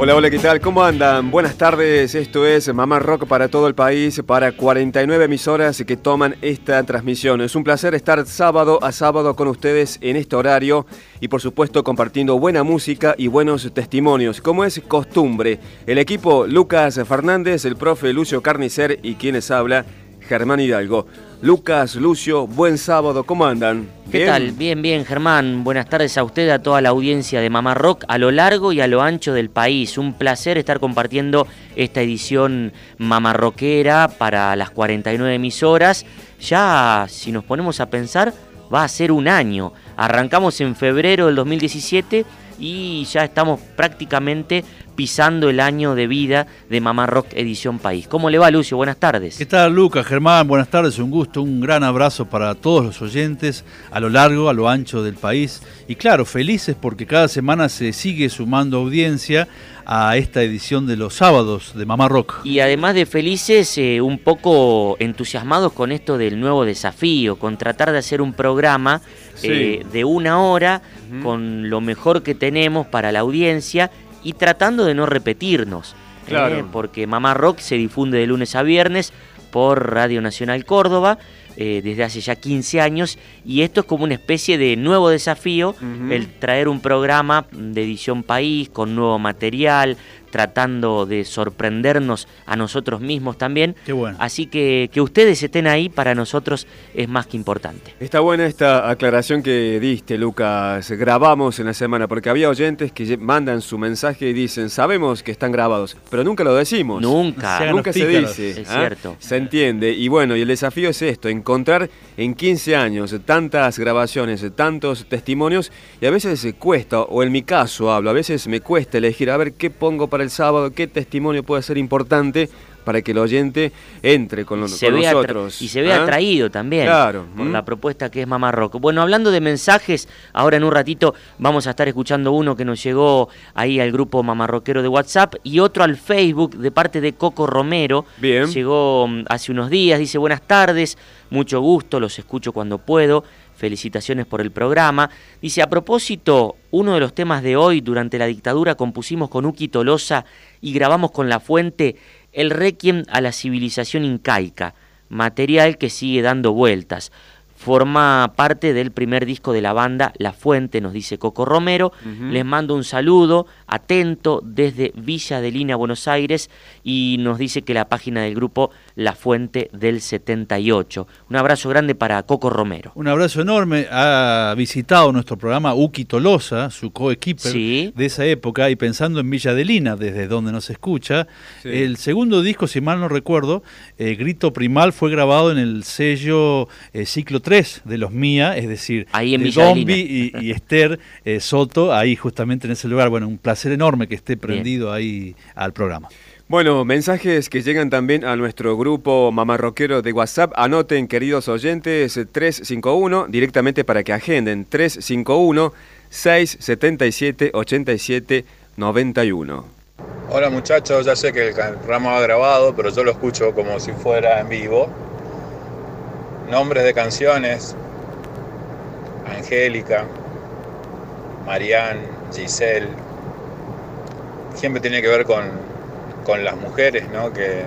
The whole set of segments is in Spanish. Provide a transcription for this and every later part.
Hola, hola, ¿qué tal? ¿Cómo andan? Buenas tardes, esto es Mamá Rock para todo el país, para 49 emisoras que toman esta transmisión. Es un placer estar sábado a sábado con ustedes en este horario y por supuesto compartiendo buena música y buenos testimonios, como es costumbre. El equipo Lucas Fernández, el profe Lucio Carnicer y quienes habla, Germán Hidalgo. Lucas, Lucio, buen sábado, ¿cómo andan? ¿Qué tal? Bien, bien, Germán. Buenas tardes a usted, a toda la audiencia de Mamá Rock, a lo largo y a lo ancho del país. Un placer estar compartiendo esta edición mamarroquera para las 49 emisoras. Ya, si nos ponemos a pensar, va a ser un año. Arrancamos en febrero del 2017 y ya estamos prácticamente pisando el año de vida de Mamá Rock Edición País. ¿Cómo le va, Lucio? Buenas tardes. ¿Qué tal, Lucas? Germán, buenas tardes, un gusto, un gran abrazo para todos los oyentes a lo largo, a lo ancho del país. Y claro, felices porque cada semana se sigue sumando audiencia a esta edición de los sábados de Mamá Rock. Y además de felices, eh, un poco entusiasmados con esto del nuevo desafío, con tratar de hacer un programa eh, de una hora con lo mejor que tenemos para la audiencia y tratando de no repetirnos. ¿eh? Porque Mamá Rock se difunde de lunes a viernes por Radio Nacional Córdoba eh, desde hace ya 15 años y esto es como una especie de nuevo desafío, el traer un programa de edición país con nuevo material, tratando de sorprendernos a nosotros mismos también. Qué bueno. Así que que ustedes estén ahí para nosotros es más que importante. Está buena esta aclaración que diste, Lucas. Grabamos en la semana, porque había oyentes que mandan su mensaje y dicen, sabemos que están grabados, pero nunca lo decimos. Nunca. Sean Nunca se dice. Es ¿ah? cierto. Se entiende. Y bueno, y el desafío es esto, encontrar en 15 años tantas grabaciones, tantos testimonios, y a veces se cuesta, o en mi caso hablo, a veces me cuesta elegir a ver qué pongo para el sábado, qué testimonio puede ser importante para que el oyente entre con, lo- se con vea nosotros. y se ve ¿ah? atraído también Claro, por ¿m? la propuesta que es Mamá Rock. Bueno, hablando de mensajes, ahora en un ratito vamos a estar escuchando uno que nos llegó ahí al grupo Mamarroquero de WhatsApp y otro al Facebook de parte de Coco Romero. Bien. Llegó mm, hace unos días, dice buenas tardes, mucho gusto, los escucho cuando puedo. Felicitaciones por el programa. Dice, a propósito, uno de los temas de hoy, durante la dictadura, compusimos con Uki Tolosa y grabamos con La Fuente el Requiem a la civilización incaica, material que sigue dando vueltas. Forma parte del primer disco de la banda La Fuente, nos dice Coco Romero. Les mando un saludo atento desde Villa de Lina, Buenos Aires, y nos dice que la página del grupo La Fuente del 78. Un abrazo grande para Coco Romero. Un abrazo enorme. Ha visitado nuestro programa Uki Tolosa, su coequiper Sí. de esa época, y pensando en Villa de Lina, desde donde nos escucha. Sí. El segundo disco, si mal no recuerdo, eh, Grito Primal, fue grabado en el sello eh, Ciclo 3 de los Mía, es decir, Ahí en de Dombi y, y Esther eh, Soto, ahí justamente en ese lugar. Bueno, un placer enorme que esté prendido ahí al programa. Bueno, mensajes que llegan también a nuestro grupo mamarroquero de WhatsApp. Anoten, queridos oyentes, 351, directamente para que agenden. 351 677 87 91. Hola muchachos, ya sé que el programa va grabado, pero yo lo escucho como si fuera en vivo. Nombres de canciones. Angélica, Marianne, Giselle. Siempre tiene que ver con, con las mujeres, ¿no? Que,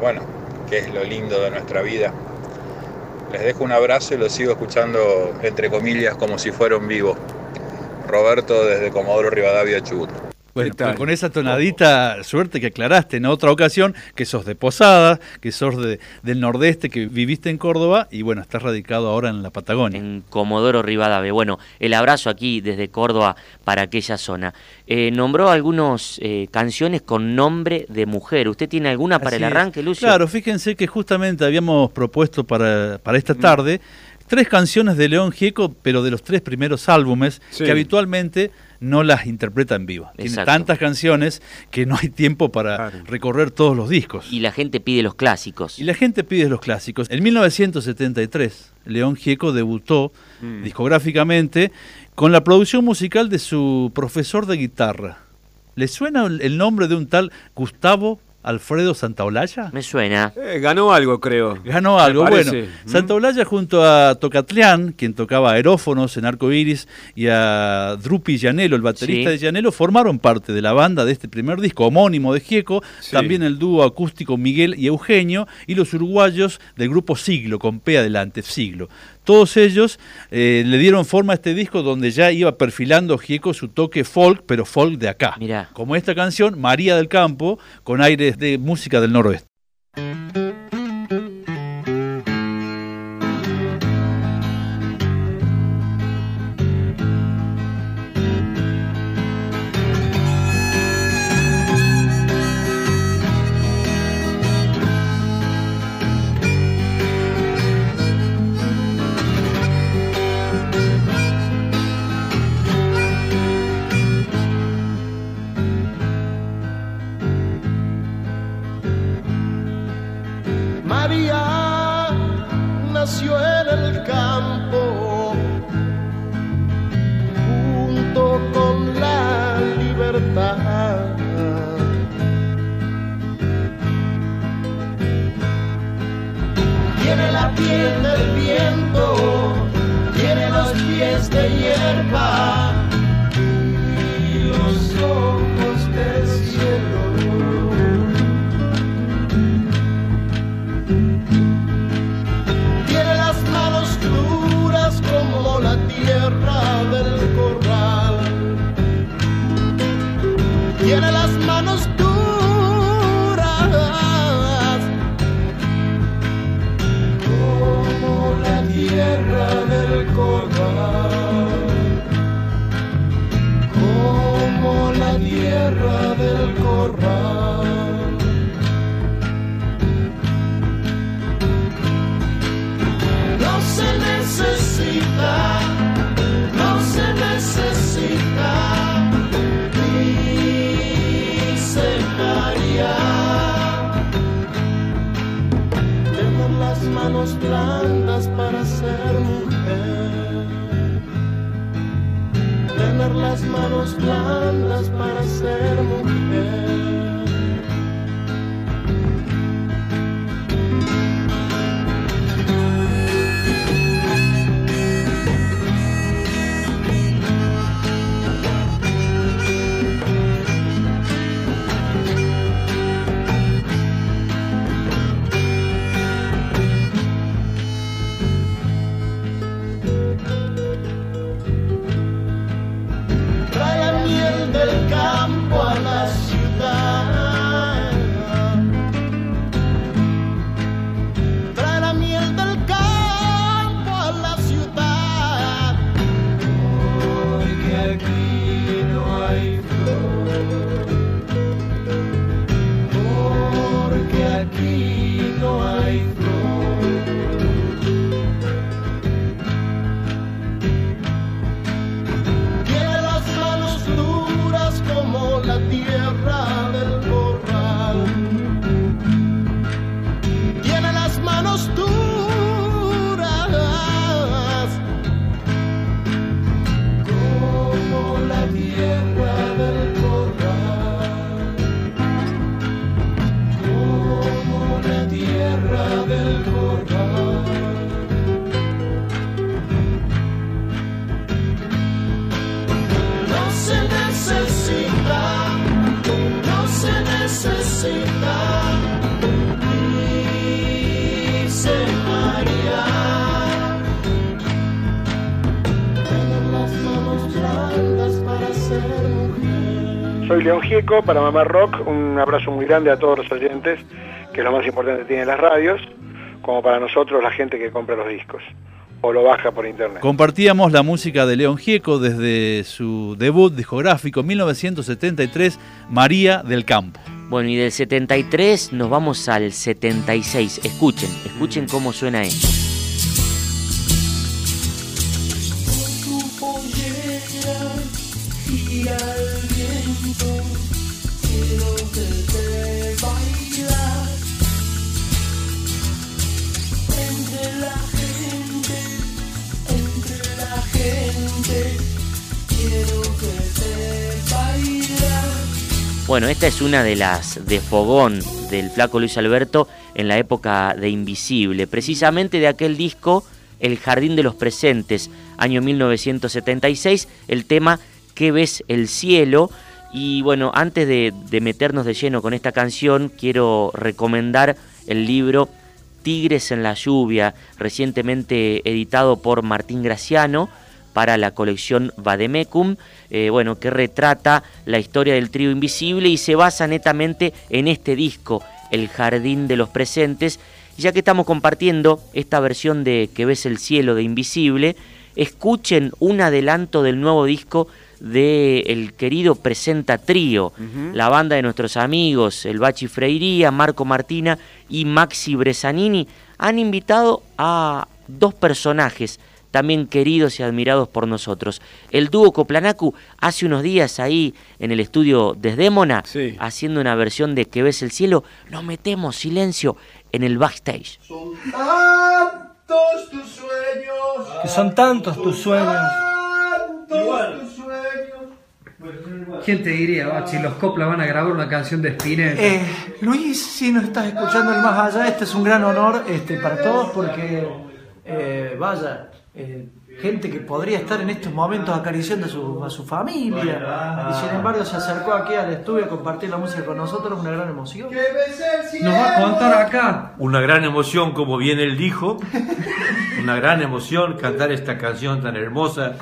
bueno, que es lo lindo de nuestra vida. Les dejo un abrazo y lo sigo escuchando, entre comillas, como si fuera en vivo. Roberto desde Comodoro Rivadavia, Chubut. Bueno, con esa tonadita, suerte que aclaraste en otra ocasión que sos de Posada, que sos de, del nordeste, que viviste en Córdoba y bueno, estás radicado ahora en la Patagonia. En Comodoro Rivadavia. Bueno, el abrazo aquí desde Córdoba para aquella zona. Eh, nombró algunas eh, canciones con nombre de mujer. ¿Usted tiene alguna para el arranque, Lucio? Claro, fíjense que justamente habíamos propuesto para, para esta tarde tres canciones de León Gieco, pero de los tres primeros álbumes, que habitualmente no las interpreta en vivo. Tiene tantas canciones que no hay tiempo para recorrer todos los discos. Y la gente pide los clásicos. Y la gente pide los clásicos. En 1973, León Gieco debutó mm. discográficamente con la producción musical de su profesor de guitarra. ¿Le suena el nombre de un tal Gustavo Alfredo Santaolalla? Me suena. Eh, ganó algo, creo. Ganó algo, bueno. ¿Mm? Santaolalla junto a Tocatlián, quien tocaba aerófonos en Arco Iris, y a Drupi Llanelo, el baterista de Llanelo, formaron parte de la banda de este primer disco homónimo de Gieco, también el dúo acústico Miguel y Eugenio, y los uruguayos del grupo Siglo, con P adelante, Siglo. Todos ellos eh, le dieron forma a este disco donde ya iba perfilando Gieco su toque folk, pero folk de acá. Como esta canción, María del Campo, con aires de música del noroeste. Soy León Gieco para Mamá Rock. Un abrazo muy grande a todos los oyentes, que es lo más importante que tienen las radios, como para nosotros la gente que compra los discos o lo baja por internet. Compartíamos la música de León Gieco desde su debut discográfico 1973, María del Campo. Bueno, y del 73 nos vamos al 76. Escuchen, escuchen cómo suena esto. Bueno, esta es una de las de fogón del flaco Luis Alberto en la época de Invisible, precisamente de aquel disco El Jardín de los Presentes, año 1976, el tema ¿Qué ves el cielo? Y bueno, antes de, de meternos de lleno con esta canción, quiero recomendar el libro Tigres en la lluvia, recientemente editado por Martín Graciano, para la colección Vademecum, eh, bueno, que retrata la historia del trío invisible y se basa netamente en este disco, El Jardín de los Presentes. Ya que estamos compartiendo esta versión de Que ves el cielo de Invisible, escuchen un adelanto del nuevo disco de el querido Presenta Trío, la banda de nuestros amigos, el Bachi Freiría, Marco Martina y Maxi Bresanini, han invitado a dos personajes también queridos y admirados por nosotros. El dúo Coplanacu hace unos días ahí en el estudio Desdémona, haciendo una versión de Que ves el cielo, nos metemos silencio en el backstage. Son tantos tus sueños. Que son tantos tus sueños. Tantos tus sueños. ¿Quién te diría, Bachi? Los Copla van a grabar una canción de Spinetta. Eh, Luis, si nos estás escuchando el más allá, este es un gran honor este, para todos porque, eh, vaya, eh, gente que podría estar en estos momentos acariciando a su, a su familia y sin embargo se acercó aquí al estudio a compartir la música con nosotros, una gran emoción. Nos va a contar acá. Una gran emoción, como bien él dijo. Una gran emoción cantar esta canción tan hermosa.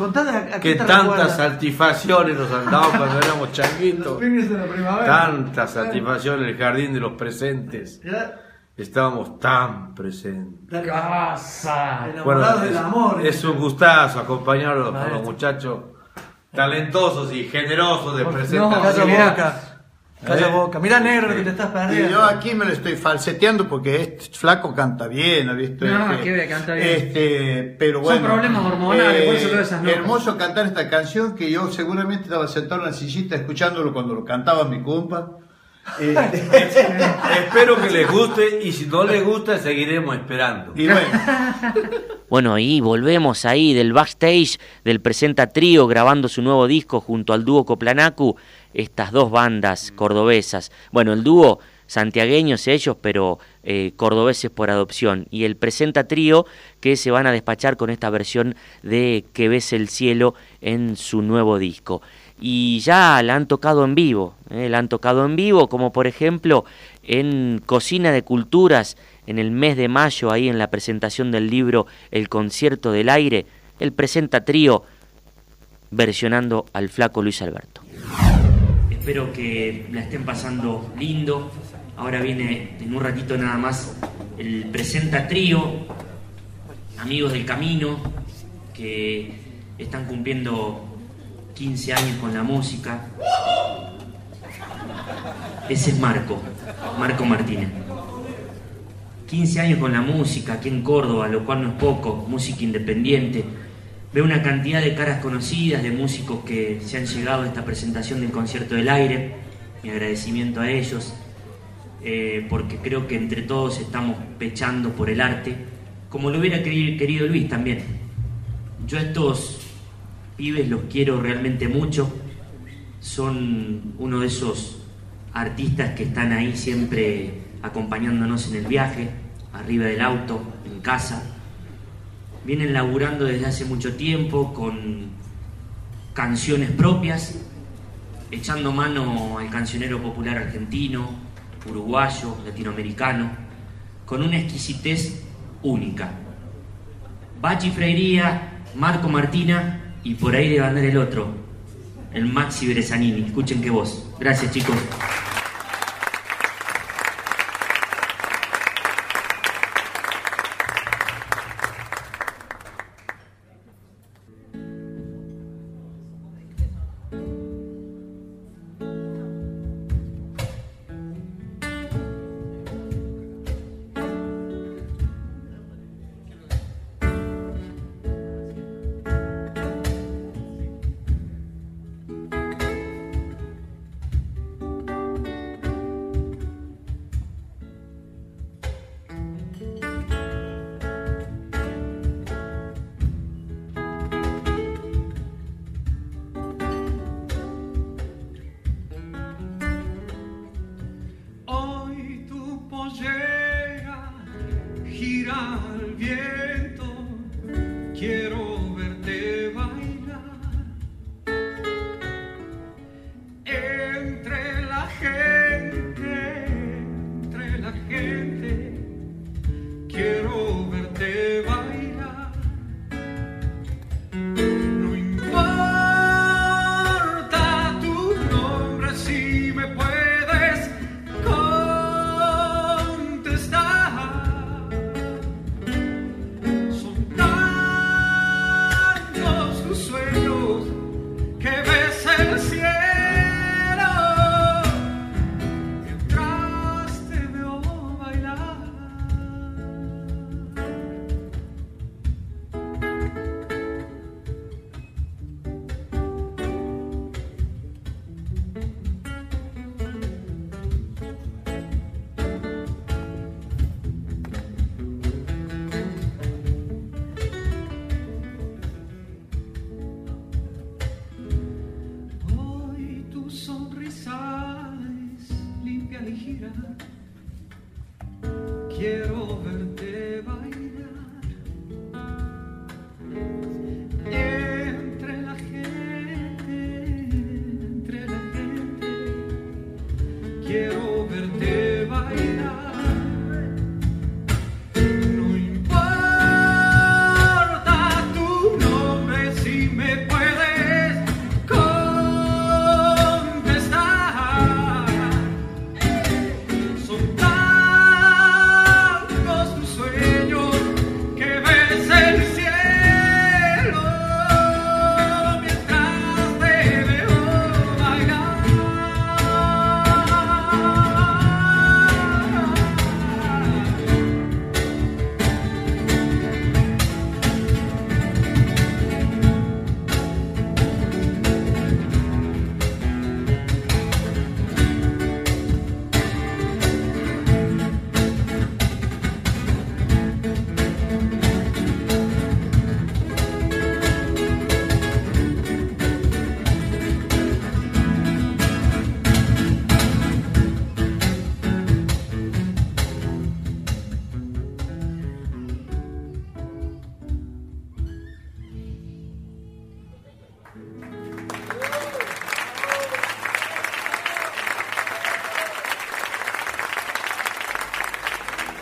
A- a que tantas recuerda. satisfacciones nos han dado cuando éramos changuitos. Tantas satisfacciones, el jardín de los presentes. Ya, Estábamos tan presentes. Casa. enamorados del amor. Es un gustazo acompañarlos con Maestro. los muchachos talentosos y generosos de No, presentación. Calla Mirá. boca. Calla ¿Eh? boca. Mira negro que te estás Y perdiendo. yo aquí me lo estoy falseteando porque este flaco canta bien, ¿has visto? No, Este, que ve, canta bien. Este, pero Son bueno. eh, problemas hormonales, por eso todas esas notas. Hermoso cantar esta canción que yo seguramente estaba sentado en la sillita escuchándolo cuando lo cantaba mi compa. Este, Espero que les guste y si no les gusta seguiremos esperando. y bueno, Bueno, ahí volvemos ahí del backstage del Presenta Trío grabando su nuevo disco junto al dúo Coplanacu, estas dos bandas cordobesas. Bueno, el dúo santiagueños ellos, pero eh, cordobeses por adopción. Y el Presenta Trío que se van a despachar con esta versión de Que ves el cielo en su nuevo disco. Y ya la han tocado en vivo, eh, la han tocado en vivo, como por ejemplo en Cocina de Culturas, en el mes de mayo, ahí en la presentación del libro El Concierto del Aire, el presenta trío versionando al flaco Luis Alberto. Espero que la estén pasando lindo. Ahora viene en un ratito nada más el presenta trío, amigos del camino, que están cumpliendo 15 años con la música. Ese es Marco, Marco Martínez. 15 años con la música aquí en Córdoba, lo cual no es poco, música independiente. Veo una cantidad de caras conocidas, de músicos que se han llegado a esta presentación del Concierto del Aire. Mi agradecimiento a ellos, eh, porque creo que entre todos estamos pechando por el arte, como lo hubiera queri- querido Luis también. Yo estos pibes los quiero realmente mucho, son uno de esos artistas que están ahí siempre acompañándonos en el viaje, arriba del auto, en casa. Vienen laburando desde hace mucho tiempo con canciones propias, echando mano al cancionero popular argentino, uruguayo, latinoamericano, con una exquisitez única. Bachi Freiría, Marco Martina y por ahí debe andar el otro, el Maxi Beresanini. Escuchen qué voz. Gracias, chicos.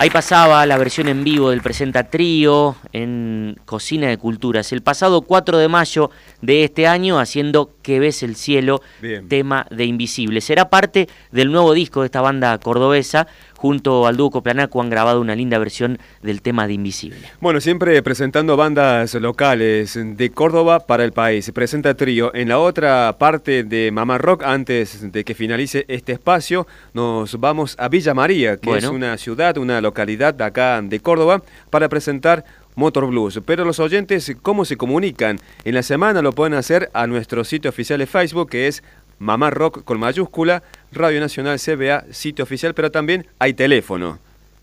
Ahí pasaba la versión en vivo del Presenta Trío en Cocina de Culturas el pasado 4 de mayo de este año haciendo Que ves el cielo, tema de Invisible. Será parte del nuevo disco de esta banda cordobesa junto al dúo Coplanaco han grabado una linda versión del tema de Invisible. Bueno, siempre presentando bandas locales de Córdoba para el país. Presenta trío. En la otra parte de Mamá Rock, antes de que finalice este espacio, nos vamos a Villa María, que es una ciudad, una localidad de acá de Córdoba, para presentar Motor Blues. Pero los oyentes, ¿cómo se comunican? En la semana lo pueden hacer a nuestro sitio oficial de Facebook, que es Mamá Rock con mayúscula, Radio Nacional CBA, sitio oficial, pero también hay teléfono.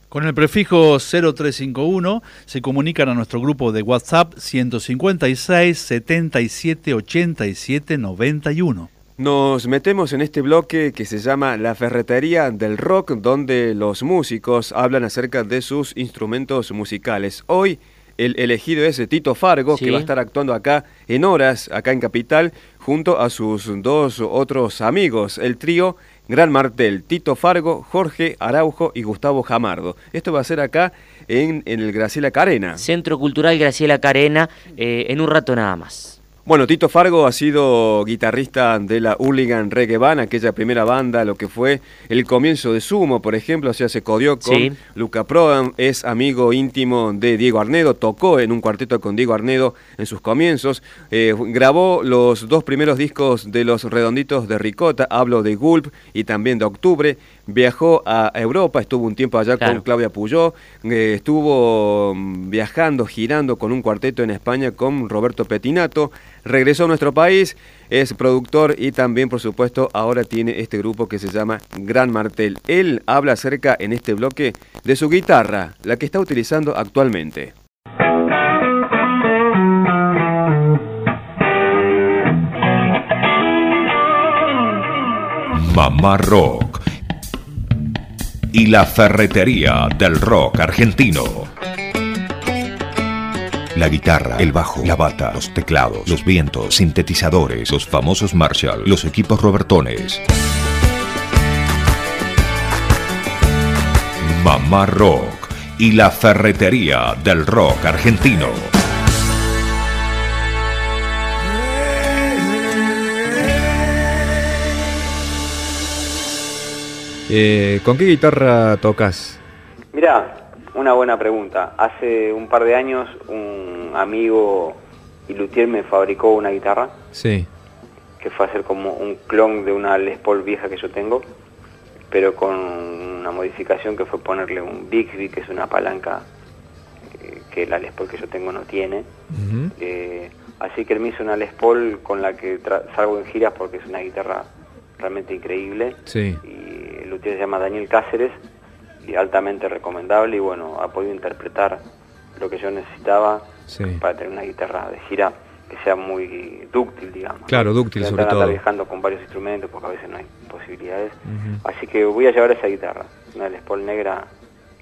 Con el prefijo 0351 se comunican a nuestro grupo de WhatsApp 156 77 87 91. Nos metemos en este bloque que se llama La Ferretería del Rock, donde los músicos hablan acerca de sus instrumentos musicales. Hoy el elegido es Tito Fargo, que va a estar actuando acá en horas, acá en Capital, junto a sus dos otros amigos, el trío Gran Martel, Tito Fargo, Jorge Araujo y Gustavo Jamardo. Esto va a ser acá en, el Graciela Carena. Centro Cultural Graciela Carena, eh, en un rato nada más. Bueno, Tito Fargo ha sido guitarrista de la Hooligan Reggae Band, aquella primera banda, lo que fue el comienzo de Sumo, por ejemplo, o sea, se codió con Sí. Luca Prodan, es amigo íntimo de Diego Arnedo, tocó en un cuarteto con Diego Arnedo en sus comienzos, eh, grabó los dos primeros discos de Los Redonditos de Ricota, hablo de Gulp y también de Octubre, viajó a Europa, estuvo un tiempo allá Claro. con Claudia Puyó, eh, estuvo mm, viajando, girando con un cuarteto en España con Roberto Petinato, regresó a nuestro país, es productor y también, por supuesto, ahora tiene este grupo que se llama Gran Martel. Él habla acerca en este bloque de su guitarra, la que está utilizando actualmente. Mamá Rock y la ferretería del rock argentino. La guitarra, el bajo, la bata, los teclados, los vientos, sintetizadores, los famosos Marshall, los equipos Robertones. Mamá Rock y la ferretería del rock argentino. Eh, ¿Con qué guitarra tocas? Mirá, una buena pregunta. Hace un par de años un amigo y luthier me fabricó una guitarra Sí. que fue a hacer como un clon de una Les Paul vieja que yo tengo, pero con una modificación que fue ponerle un Bixby, que es una palanca eh, que la Les Paul que yo tengo no tiene. Eh, así que él me hizo una Les Paul con la que salgo en giras porque es una guitarra realmente increíble. Sí. Y el luthier se llama Daniel Cáceres y altamente recomendable y bueno, ha podido interpretar lo que yo necesitaba Sí. para tener una guitarra de gira que sea muy dúctil, digamos. Claro, dúctil sobre todo. viajando con varios instrumentos porque a veces no hay posibilidades. Ujú. Así que voy a llevar esa guitarra, una Les Paul negra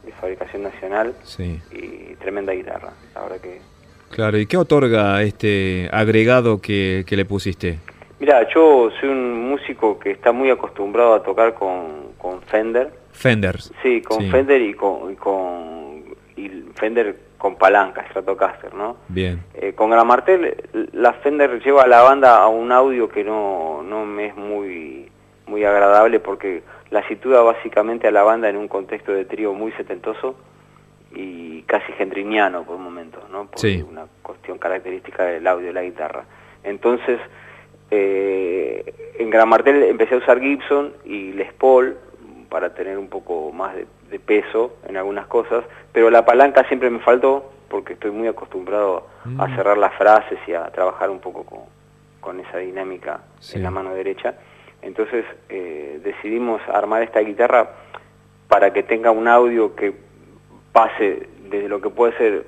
de fabricación nacional Sí. y tremenda guitarra. La verdad que Claro, ¿y qué otorga este agregado que, que le pusiste? Mira, yo soy un músico que está muy acostumbrado a tocar con, con Fender. Fender. Sí, con Sí. Fender y con, y con y Fender con palanca, Stratocaster, ¿no? Bien. Eh, con Gran Martel, la Fender lleva a la banda a un audio que no, no me es muy, muy agradable porque la sitúa básicamente a la banda en un contexto de trío muy setentoso y casi gendriniano por momentos, ¿no? Por Sí. una cuestión característica del audio de la guitarra. Entonces, eh, en Gran Martel empecé a usar Gibson y Les Paul para tener un poco más de, de peso en algunas cosas, pero la palanca siempre me faltó porque estoy muy acostumbrado a Mm. cerrar las frases y a trabajar un poco con, con esa dinámica Sí. en la mano derecha. Entonces eh, decidimos armar esta guitarra para que tenga un audio que pase desde lo que puede ser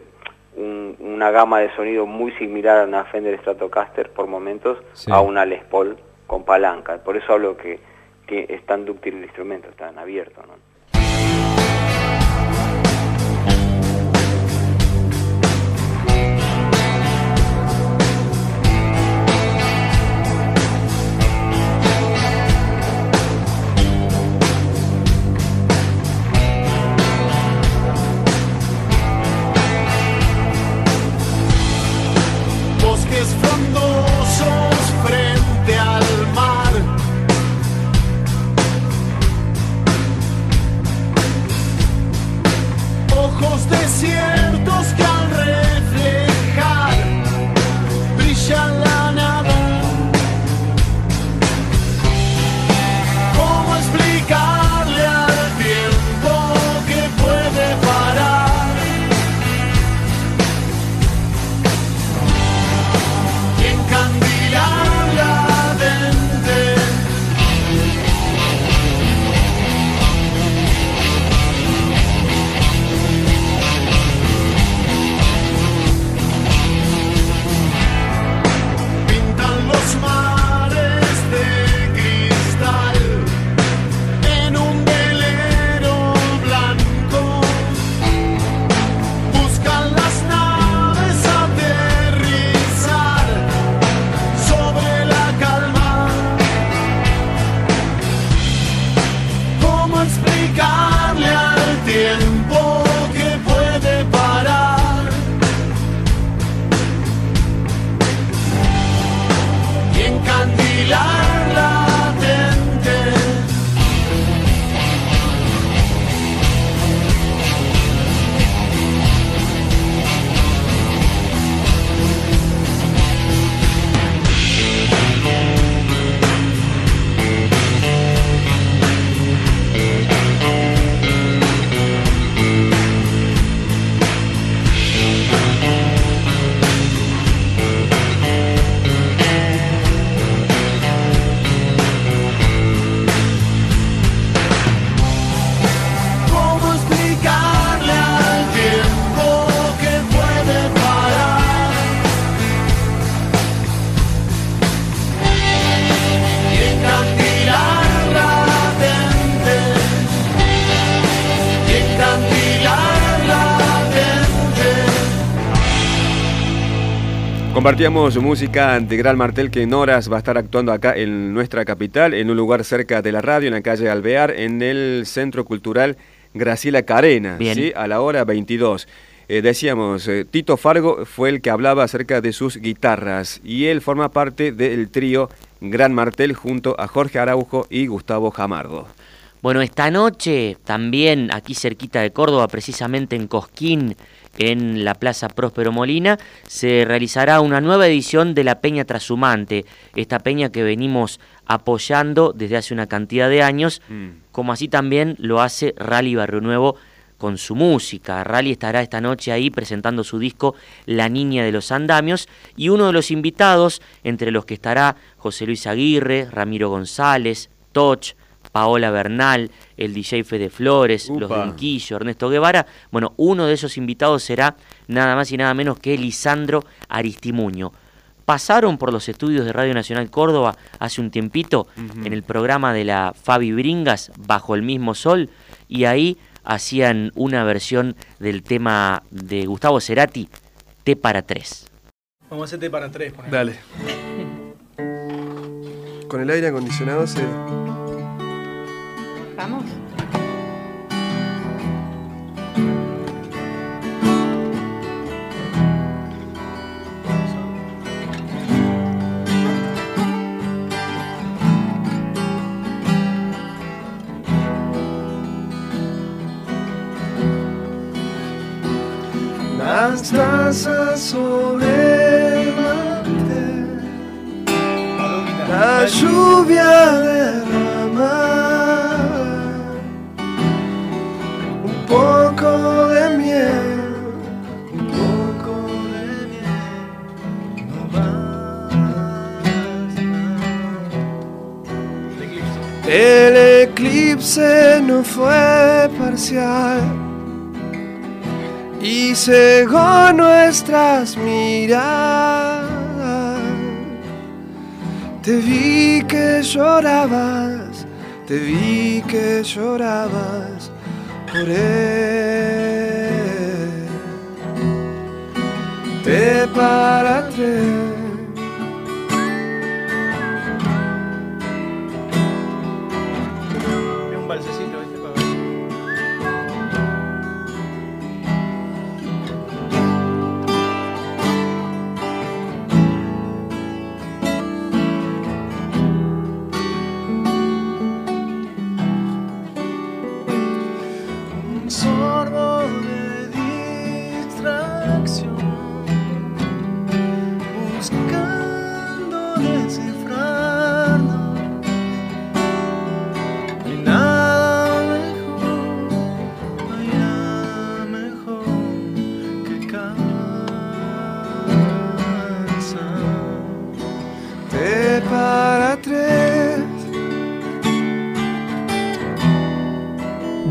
un- una gama de sonido muy similar a una Fender Stratocaster por momentos Sí. a una Les Paul con palanca. Por eso hablo que, que es tan dúctil el instrumento, tan abierto. ¿no? Compartíamos música de Gran Martel que en horas va a estar actuando acá en nuestra capital, en un lugar cerca de la radio, en la calle Alvear, en el Centro Cultural Graciela Carena, ¿sí? a la hora 22. Eh, decíamos, eh, Tito Fargo fue el que hablaba acerca de sus guitarras y él forma parte del trío Gran Martel junto a Jorge Araujo y Gustavo Jamardo. Bueno, esta noche también aquí cerquita de Córdoba, precisamente en Cosquín, en la Plaza Próspero Molina, se realizará una nueva edición de la Peña Trasumante, esta peña que venimos apoyando desde hace una cantidad de años, mm. como así también lo hace Rally Barrio Nuevo con su música. Rally estará esta noche ahí presentando su disco La Niña de los Andamios y uno de los invitados, entre los que estará José Luis Aguirre, Ramiro González, Toch, Paola Bernal, el DJ Fede Flores, los Brinquillo, Ernesto Guevara. Bueno, uno de esos invitados será nada más y nada menos que Lisandro Aristimuño. Pasaron por los estudios de Radio Nacional Córdoba hace un tiempito en el programa de la Fabi Bringas, Bajo el mismo sol, y ahí hacían una versión del tema de Gustavo Cerati, T para tres. Vamos a hacer T para tres. Dale. Con el aire acondicionado se Vamos. Las tazas sobre el la lluvia derrama poco de miel, un poco de miel, no. El eclipse no fue parcial y cegó nuestras miradas. Te vi que llorabas, te vi que llorabas por él. Te para tres.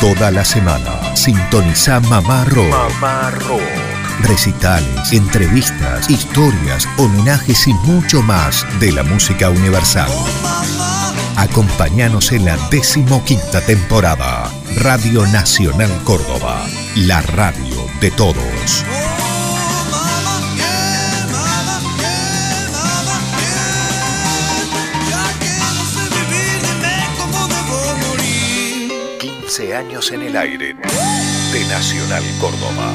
Toda la semana sintoniza Mamá Rock. Mamá Rock. Recitales, entrevistas, historias, homenajes y mucho más de la música universal. Acompáñanos en la decimoquinta temporada. Radio Nacional Córdoba, la radio de todos. 15 años en el aire de Nacional Córdoba.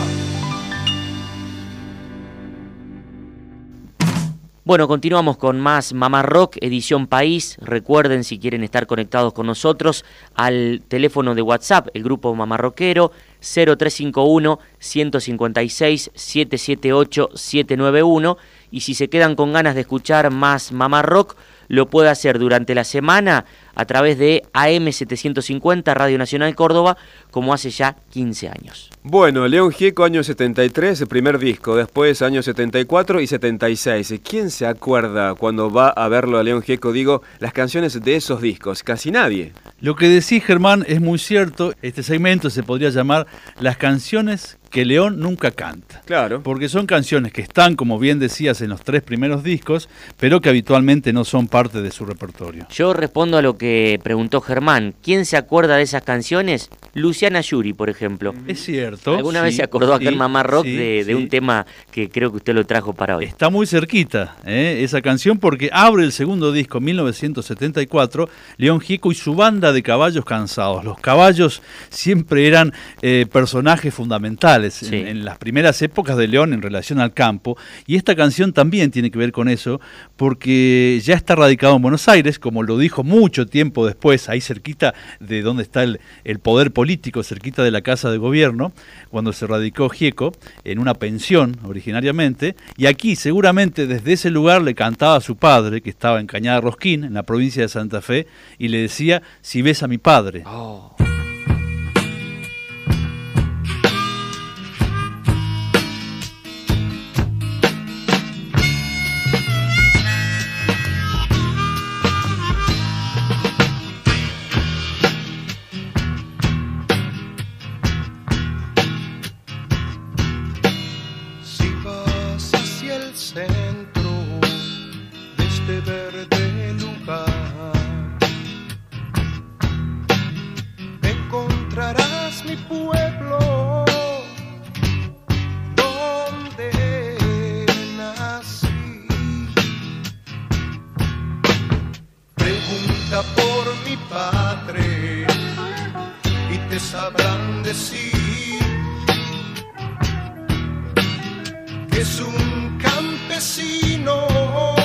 Bueno, continuamos con más Mamá Rock, edición País. Recuerden, si quieren estar conectados con nosotros, al teléfono de WhatsApp, el grupo Mamá Rockero, 0351-156-778-791. Y si se quedan con ganas de escuchar más Mamá Rock, lo puede hacer durante la semana a través de AM750 Radio Nacional Córdoba, como hace ya 15 años. Bueno, León Gieco, año 73, el primer disco, después año 74 y 76. ¿Quién se acuerda cuando va a verlo a León Gieco, digo, las canciones de esos discos? Casi nadie. Lo que decís, Germán, es muy cierto. Este segmento se podría llamar Las canciones que León nunca canta. Claro. Porque son canciones que están, como bien decías, en los tres primeros discos, pero que habitualmente no son parte de su repertorio. Yo respondo a lo que preguntó Germán. ¿Quién se acuerda de esas canciones? Luciana Yuri, por ejemplo. Es cierto. ¿Alguna vez se acordó a Germán Marrock de, un tema que creo que usted lo trajo para hoy? Está muy cerquita ¿eh? esa canción porque abre el segundo disco, 1974, León Gieco y su banda de caballos cansados. Los caballos siempre eran eh, personajes fundamentales en, las primeras épocas de León en relación al campo. Y esta canción también tiene que ver con eso, porque ya está radicado en Buenos Aires, como lo dijo mucho tiempo después, ahí cerquita de donde está el, poder político, cerquita de la casa de gobierno, cuando se radicó Gieco, en una pensión originariamente. Y aquí seguramente desde ese lugar le cantaba a su padre, que estaba en Cañada Rosquín, en la provincia de Santa Fe, y le decía, si ves a mi padre. Oh. Oh.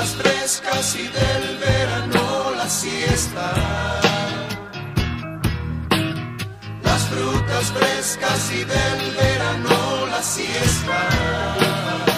mañanas frescas y del verano la siesta. Las frutas frescas y del verano la siesta.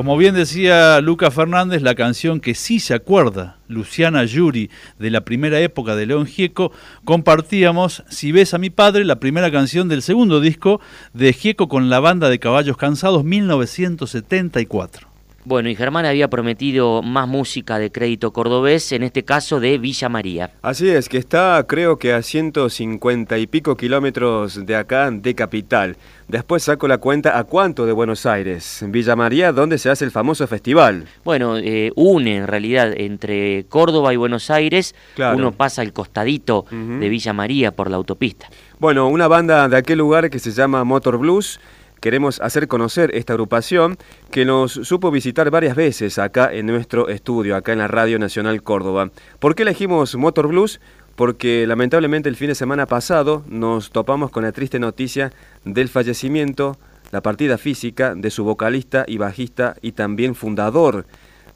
Como bien decía Luca Fernández, la canción que sí se acuerda, Luciana Yuri, de la primera época de León Gieco, compartíamos Si ves a mi padre, la primera canción del segundo disco de Gieco con la banda de Caballos Cansados, 1974. Bueno, y Germán había prometido más música de crédito cordobés, en este caso de Villa María. Así es, que está creo que a 150 y pico kilómetros de acá, de capital. Después saco la cuenta a cuánto de Buenos Aires, Villa María, donde se hace el famoso festival. Bueno, eh, une en realidad entre Córdoba y Buenos Aires, Claro. uno pasa el costadito de Villa María por la autopista. Bueno, una banda de aquel lugar que se llama Motor Blues. Queremos hacer conocer esta agrupación que nos supo visitar varias veces acá en nuestro estudio, acá en la Radio Nacional Córdoba. ¿Por qué elegimos Motor Blues? Porque lamentablemente el fin de semana pasado nos topamos con la triste noticia del fallecimiento, la partida física de su vocalista y bajista y también fundador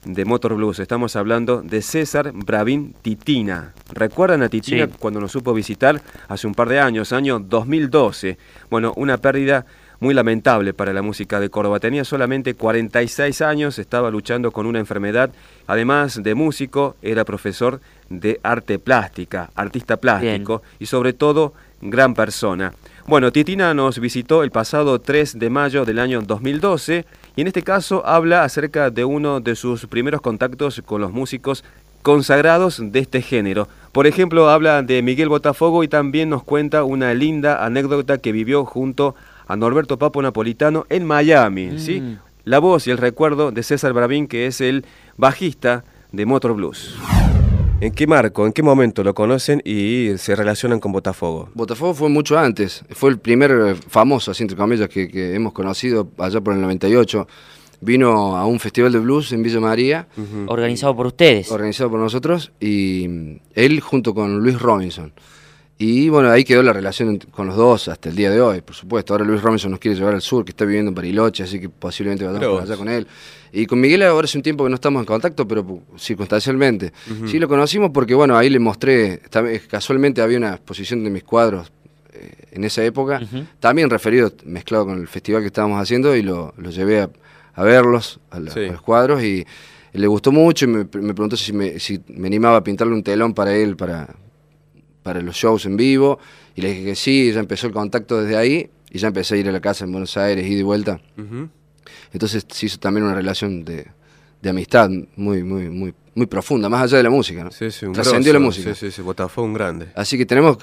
de Motor Blues. Estamos hablando de César Bravín Titina. ¿Recuerdan a Titina Sí. cuando nos supo visitar hace un par de años, año 2012? Bueno, una pérdida muy lamentable para la música de Córdoba. Tenía solamente 46 años, estaba luchando con una enfermedad. Además de músico, era profesor de arte plástica, artista plástico y sobre todo gran persona. Bueno, Titina nos visitó el pasado 3 de mayo del año 2012 y en este caso habla acerca de uno de sus primeros contactos con los músicos consagrados de este género. Por ejemplo, habla de Miguel Botafogo y también nos cuenta una linda anécdota que vivió junto a Norberto Papo Napolitano en Miami, ¿sí? Mm. La voz y el recuerdo de César Bravín, que es el bajista de Motor Blues. ¿En qué marco, en qué momento lo conocen y se relacionan con Botafogo? Botafogo fue mucho antes, fue el primer eh, famoso, así entre comillas, que, que hemos conocido allá por el 98. Vino a un festival de blues en Villa María. Organizado por ustedes. Organizado por nosotros y mm, él junto con Luis Robinson. Y bueno, ahí quedó la relación con los dos hasta el día de hoy, por supuesto. Ahora Luis Robinson nos quiere llevar al sur, que está viviendo en Bariloche, así que posiblemente vayamos allá con él. Y con Miguel ahora hace un tiempo que no estamos en contacto, pero circunstancialmente. Ujú. Sí lo conocimos porque, bueno, ahí le mostré, también- casualmente había una exposición de mis cuadros eh, en esa época, también referido, mezclado con el festival que estábamos haciendo, y lo, lo llevé a, a verlos, a, la- Sí. a los cuadros, y le gustó mucho y me, me preguntó si me, si me animaba a pintarle un telón para él, para, para los shows en vivo, y le dije que sí, ya empezó el contacto desde ahí, y ya empecé a ir a la casa en Buenos Aires, ida y vuelta. Entonces se hizo también una relación de, de amistad muy, muy, muy, muy profunda, más allá de la música. ¿no? Sí, sí, un Trascendió la música. Sí, sí, sí, Botafogo un grande. Así que tenemos,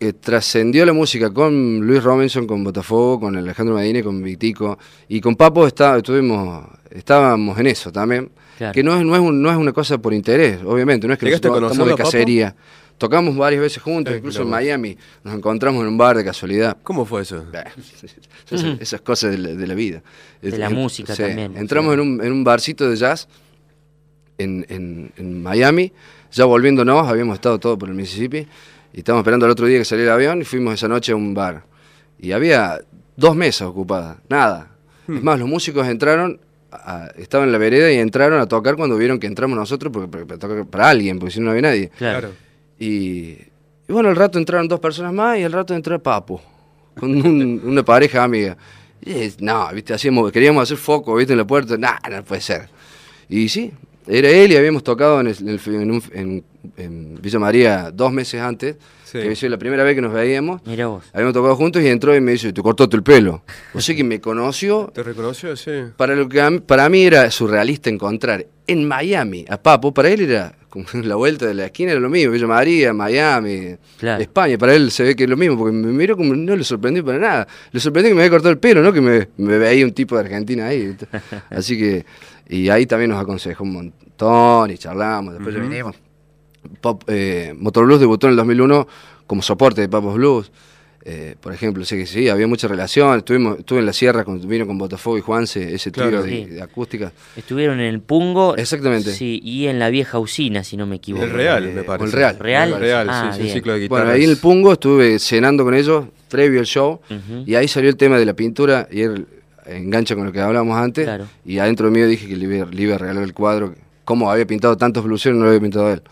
eh, trascendió la música con Luis Robinson, con Botafogo, con Alejandro Medina, y con Vitico, y con Papo está, estuvimos, estábamos en eso también, Claro. que no es, no, es un- no es una cosa por interés, obviamente, no es que ¿Llegaste a nosotros estamos de Papo? Tocamos varias veces juntos, Eh, incluso en. Miami, nos encontramos en un bar de casualidad. ¿Cómo fue eso? Esas, esas cosas de la, de la vida. De la Eh, música sí, también. Entramos en, un, en un barcito de jazz en, en- en Miami, ya volviéndonos, habíamos estado todo por el Mississippi, y estábamos esperando el otro día que saliera el avión y fuimos esa noche a un bar. Y había dos mesas ocupadas, nada. Hmm. Es más, los músicos entraron, a- estaban en la vereda y entraron a tocar cuando vieron que entramos nosotros, porque, porque- para, tocar para alguien, porque si no, no había nadie. Claro. Y, y bueno, al rato entraron dos personas más y al rato entró Papo, con un- una pareja amiga. Y, no, viste, hacíamos, queríamos hacer foco, viste, en la puerta, nah, no puede ser. Y sí, era él y habíamos tocado en, el- en el- en un- en- en Villa María dos meses antes, Sí. que sido la primera vez que nos veíamos. Mira vos. Habíamos tocado juntos y entró y me dice, te cortaste el pelo. O sea que me conoció ¿Te reconoció? Sí. para lo que para mí era surrealista encontrar en Miami a Papo, para él era como la vuelta de la esquina era lo mismo, Villa María, Miami, Claro. España, para él se ve que es lo mismo, porque me miró como no le sorprendió para nada. Le sorprendió que me había cortado el pelo, ¿no? Que me, me veía un tipo de Argentina ahí. Así que, y ahí también nos aconsejó un montón y charlamos, después ya vinimos. Pop, eh, Motor Blues debutó en el 2001 como soporte de Papos Blues. Eh, por ejemplo, sé que sí, había mucha relación. Estuvimos, estuve en la sierra, cuando vino con Botafogo y Juanse, ese trío Claro. de, Sí. de acústica. Estuvieron en el Pungo. Exactamente. Sí, y en la vieja usina, si no me equivoco. El Real, Eh, me o parece. el Real. ¿Real? El Real, Ah, sí, sí, bien. ciclo de guitarras. Bueno, ahí en el Pungo estuve cenando con ellos previo al show y ahí salió el tema de la pintura y él engancha con lo que hablábamos antes Claro. y adentro mío dije que le iba, le iba a regalar el cuadro, como había pintado tantos bluseros no lo había pintado él.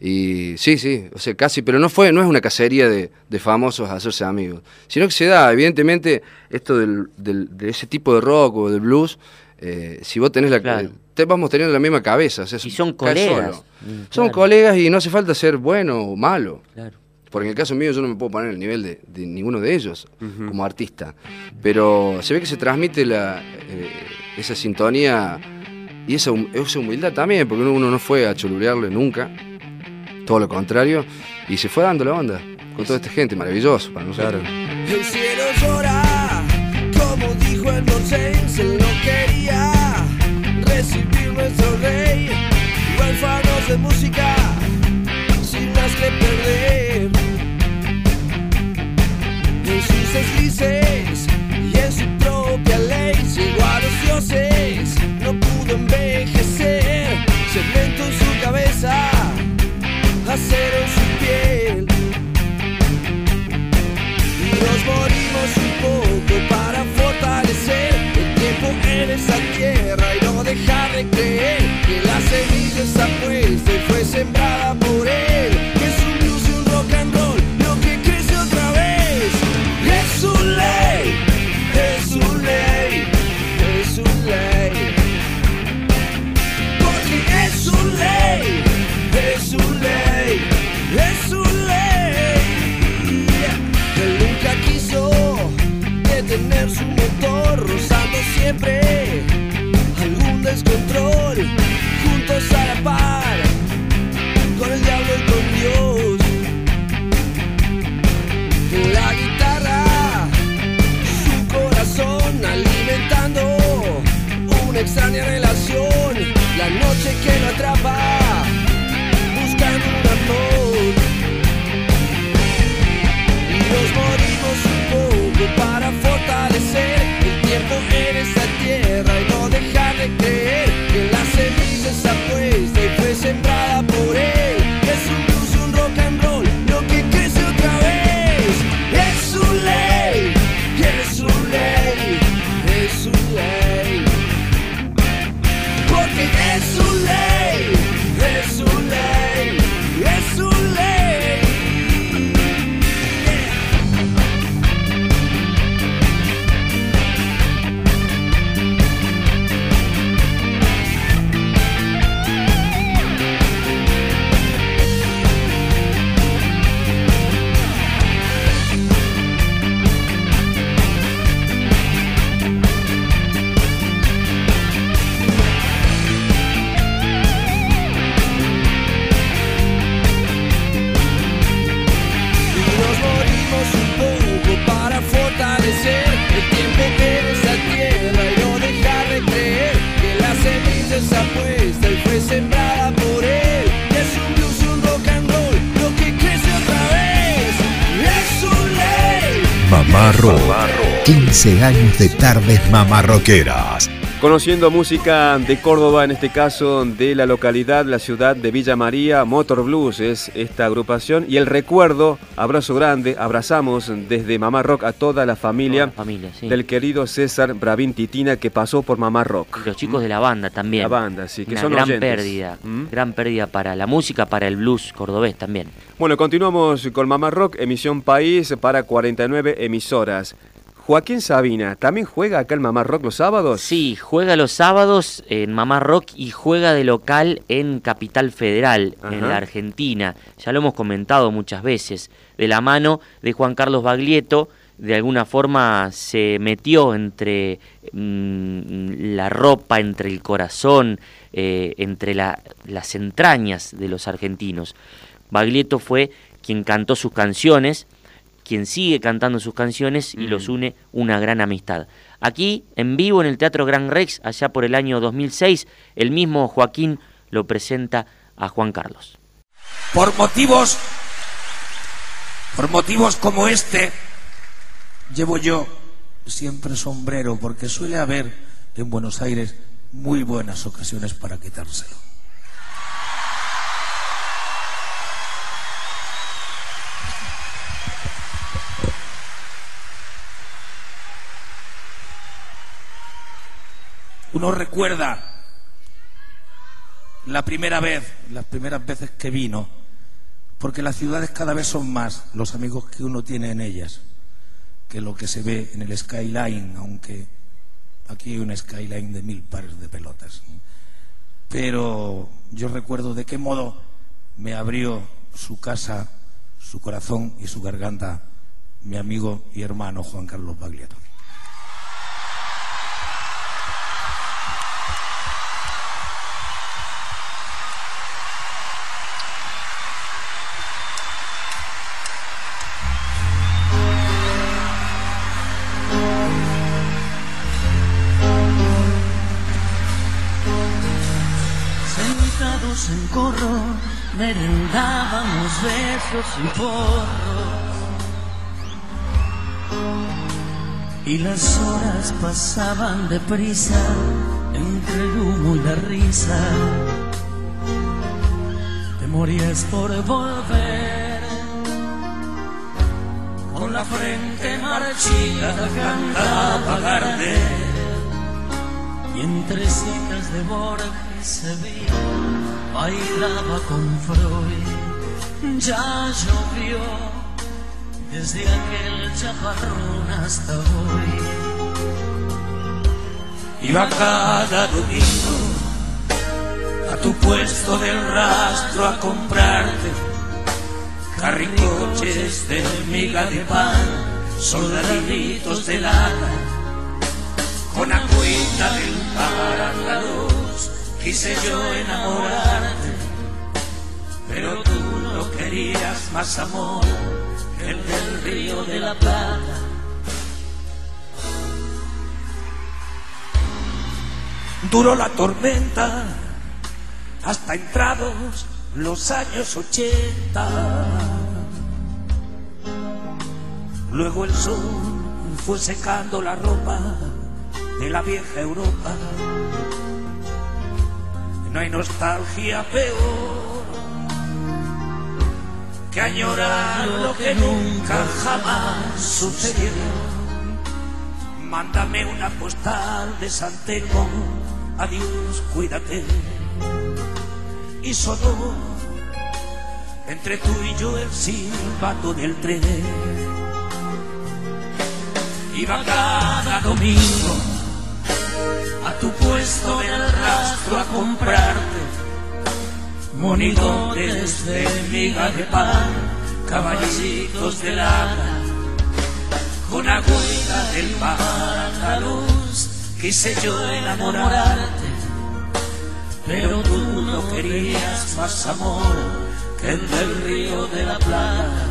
Y sí, sí, o sea, casi, pero no fue, no es una cacería de, de famosos a hacerse amigos, sino que se da, evidentemente, esto del, del- de ese tipo de rock o de blues, eh, si vos tenés la, Claro. te vamos teniendo la misma cabeza, o sea, Y son colegas. solo. Mm, Son claro, colegas y no hace falta ser bueno o malo. claro. Porque en el caso mío yo no me puedo poner en el nivel de, de ninguno de ellos como artista. Pero se ve que se transmite la, eh, esa sintonía Y esa, hum- esa humildad también, porque uno, uno no fue a cholurearle nunca, todo lo contrario, y se fue dando la onda con toda esta gente, maravilloso para nosotros. El cielo llora, como dijo el Moisés, él no quería recibir nuestro rey. Huérfanos de música, que la semilla está puesta y fue 15 años de tardes mamarroqueras. Conociendo música de Córdoba, en este caso de la localidad, la ciudad de Villa María, Motor Blues es esta agrupación. Y el recuerdo, abrazo grande, abrazamos desde Mamá Rock a toda la familia, Toda la familia, sí. del querido César Bravín Titina que pasó por Mamá Rock. Y los chicos de la banda también. La banda, sí, que Una son gran oyentes. pérdida, gran pérdida para la música, para el blues cordobés también. Bueno, continuamos con Mamá Rock, emisión país para 49 emisoras. Joaquín Sabina, ¿también juega acá el Mamá Rock los sábados? Sí, juega los sábados en Mamá Rock y juega de local en Capital Federal, en la Argentina. Ya lo hemos comentado muchas veces. De la mano de Juan Carlos Baglietto, de alguna forma se metió entre mm, la ropa, entre el corazón, eh, entre la- las entrañas de los argentinos. Baglietto fue quien cantó sus canciones, quien sigue cantando sus canciones y los une una gran amistad. Aquí, en vivo en el Teatro Gran Rex, allá por el año 2006, el mismo Joaquín lo presenta a Juan Carlos. por motivos por motivos como este llevo yo siempre sombrero porque suele haber en Buenos Aires muy buenas ocasiones para quitárselo. Uno recuerda la primera vez, las primeras veces que vino, porque las ciudades cada vez son más los amigos que uno tiene en ellas que lo que se ve en el skyline, aunque aquí hay un skyline de mil pares de pelotas. Pero yo recuerdo de qué modo me abrió su casa, su corazón y su garganta mi amigo y hermano Juan Carlos Baglietto. Y porros. Y las horas pasaban deprisa entre el humo y la risa. Te morías por volver con la frente marchita cantaba Gardel y entre citas de Borges se veía bailaba con Freud ya llovió desde aquel chaparrón hasta hoy. Iba cada domingo a tu puesto del rastro a comprarte carricoches de miga de pan, soldaditos de lana, con agüita del Parandaluz quise yo enamorarte, pero tú no querías más amor que el del río de la Plata. Duró la tormenta hasta entrados los años ochenta. Luego el sol fue secando la ropa de la vieja Europa. No hay nostalgia peor que añorar lo que nunca jamás sucedió. Mándame una postal de San Telmo, adiós, cuídate y sonó entre tú y yo el silbato del tren. Iba cada domingo a tu puesto del rastro a comprarte monitores de miga de pan, caballitos de lana, con agüita del mar andaluz, quise yo enamorarte pero tú no querías más amor que el del río de la Plata.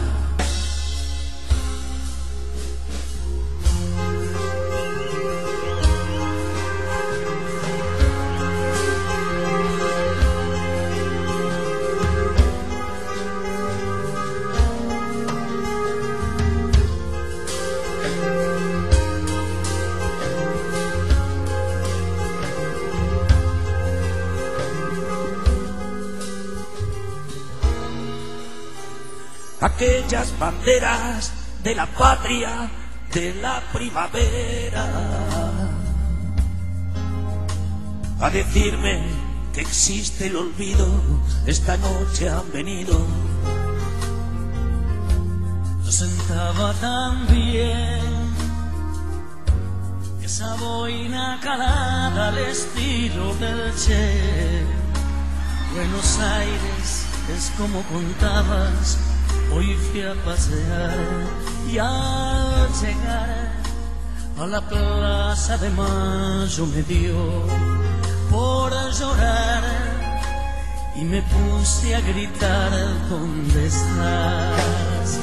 Aquellas banderas de la patria de la primavera. A decirme que existe el olvido, esta noche han venido. Yo sentaba tan bien esa boina calada al estilo del Che. Buenos Aires es como contabas Hoy fui a pasear y al llegar a la plaza de Mayo me dio por llorar y me puse a gritar ¿dónde estás?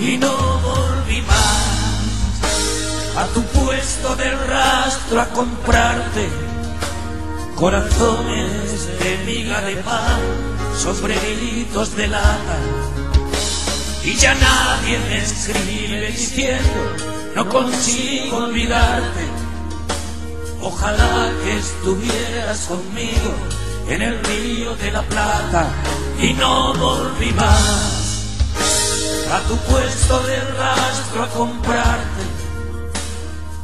Y no volví más a tu puesto del rastro a comprarte corazones de miga de pan, sombreritos de lata y ya nadie me escribe diciendo no consigo olvidarte. Ojalá que estuvieras conmigo en el río de la Plata y no volví más a tu puesto de rastro a comprarte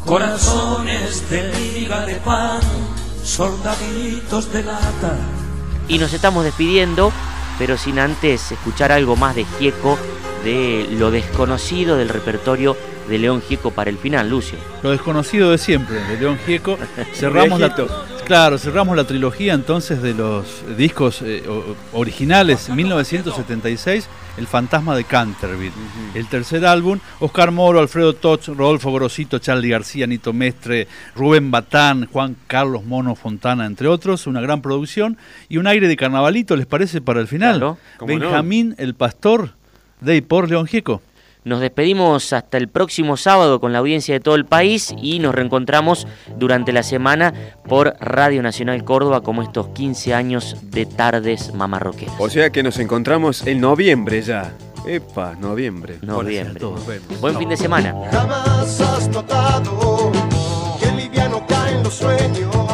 corazones de liga de pan, soldaditos de lata. Y nos estamos despidiendo, pero sin antes escuchar algo más de Gieco de lo desconocido del repertorio de León Gieco para el final, Lucio. Lo desconocido de siempre, de León Gieco. Cerramos la, claro, cerramos la trilogía entonces de los discos eh, originales, 1976, El fantasma de Canterville. El tercer álbum, Oscar Moro, Alfredo Toch, Rodolfo Gorosito, Charlie García, Nito Mestre, Rubén Batán, Juan Carlos Mono Fontana, entre otros. Una gran producción y un aire de carnavalito, ¿les parece para el final? Benjamín el Pastor de y por León Gieco. Nos despedimos hasta el próximo sábado con la audiencia de todo el país y nos reencontramos durante la semana por Radio Nacional Córdoba como estos 15 años de tardes mamarroqueras. O sea que nos encontramos en noviembre ya. Epa, noviembre. Noviembre. Buen fin de semana. Jamás has notado que liviano caen los sueños